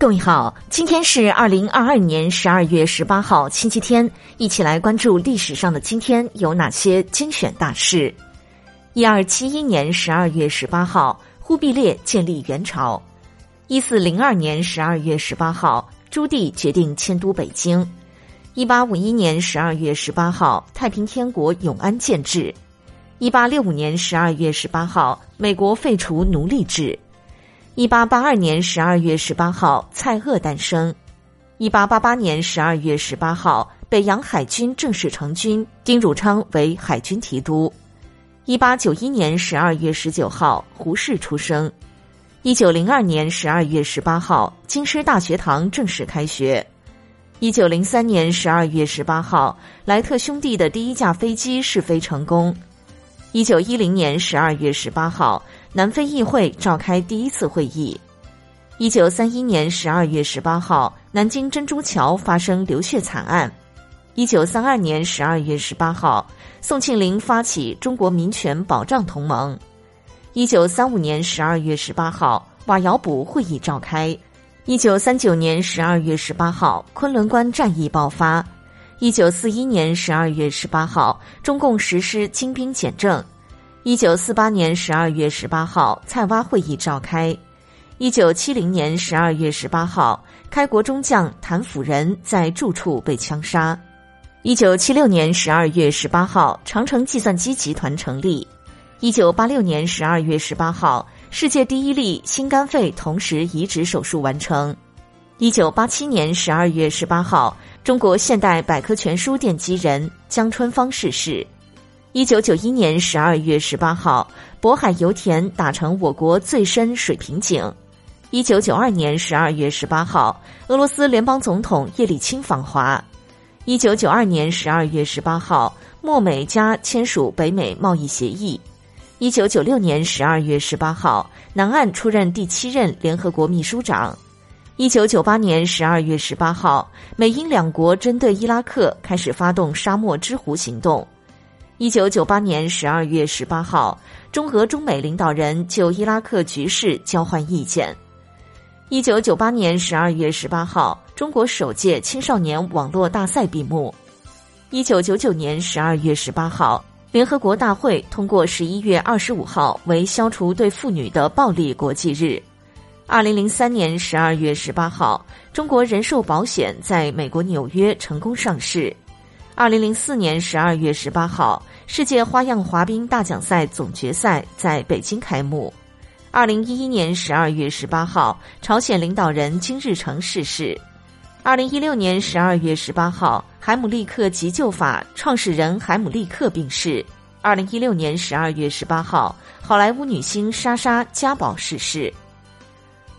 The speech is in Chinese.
各位好，今天是二零二二年十二月十八号，星期天，一起来关注历史上的今天有哪些精选大事。一二七一年十二月十八号，忽必烈建立元朝；一四零二年十二月十八号，朱棣决定迁都北京；一八五一年十二月十八号，太平天国永安建制；一八六五年十二月十八号，美国废除奴隶制。一八八二年十二月十八号，蔡锷诞生；一八八八年十二月十八号，北洋海军正式成军，丁汝昌为海军提督；一八九一年十二月十九号，胡适出生；一九零二年十二月十八号，京师大学堂正式开学；一九零三年十二月十八号，莱特兄弟的第一架飞机试飞成功；一九一零年十二月十八号。南非议会召开第一次会议。一九三一年十二月十八号，南京珍珠桥发生流血惨案。一九三二年十二月十八号，宋庆龄发起中国民权保障同盟。一九三五年十二月十八号，瓦窑堡会议召开。一九三九年十二月十八号，昆仑关战役爆发。一九四一年十二月十八号，中共实施精兵简政。一九四八年十二月十八号，蔡洼会议召开。一九七零年十二月十八号，开国中将谭辅仁在住处被枪杀。一九七六年十二月十八号，长城计算机集团成立。一九八六年十二月十八号，世界第一例心肝肺同时移植手术完成。一九八七年十二月十八号，中国现代百科全书奠基人江春芳逝世。一九九一年十二月十八号，渤海油田打成我国最深水平井。一九九二年十二月十八号，俄罗斯联邦总统叶利钦访华。一九九二年十二月十八号，墨美加签署北美贸易协议。一九九六年十二月十八号，南岸出任第七任联合国秘书长。一九九八年十二月十八号，美英两国针对伊拉克开始发动沙漠之狐行动。一九九八年十二月十八号，中俄中美领导人就伊拉克局势交换意见。一九九八年十二月十八号，中国首届青少年网络大赛闭幕。一九九九年十二月十八号，联合国大会通过十一月二十五号为消除对妇女的暴力国际日。二零零三年十二月十八号，中国人寿保险在美国纽约成功上市。二零零四年十二月十八号，世界花样滑冰大奖赛总决赛在北京开幕。二零一一年十二月十八号，朝鲜领导人金日成逝世。二零一六年十二月十八号，海姆立克急救法创始人海姆立克病逝。二零一六年十二月十八号，好莱坞女星莎莎嘉宝逝世。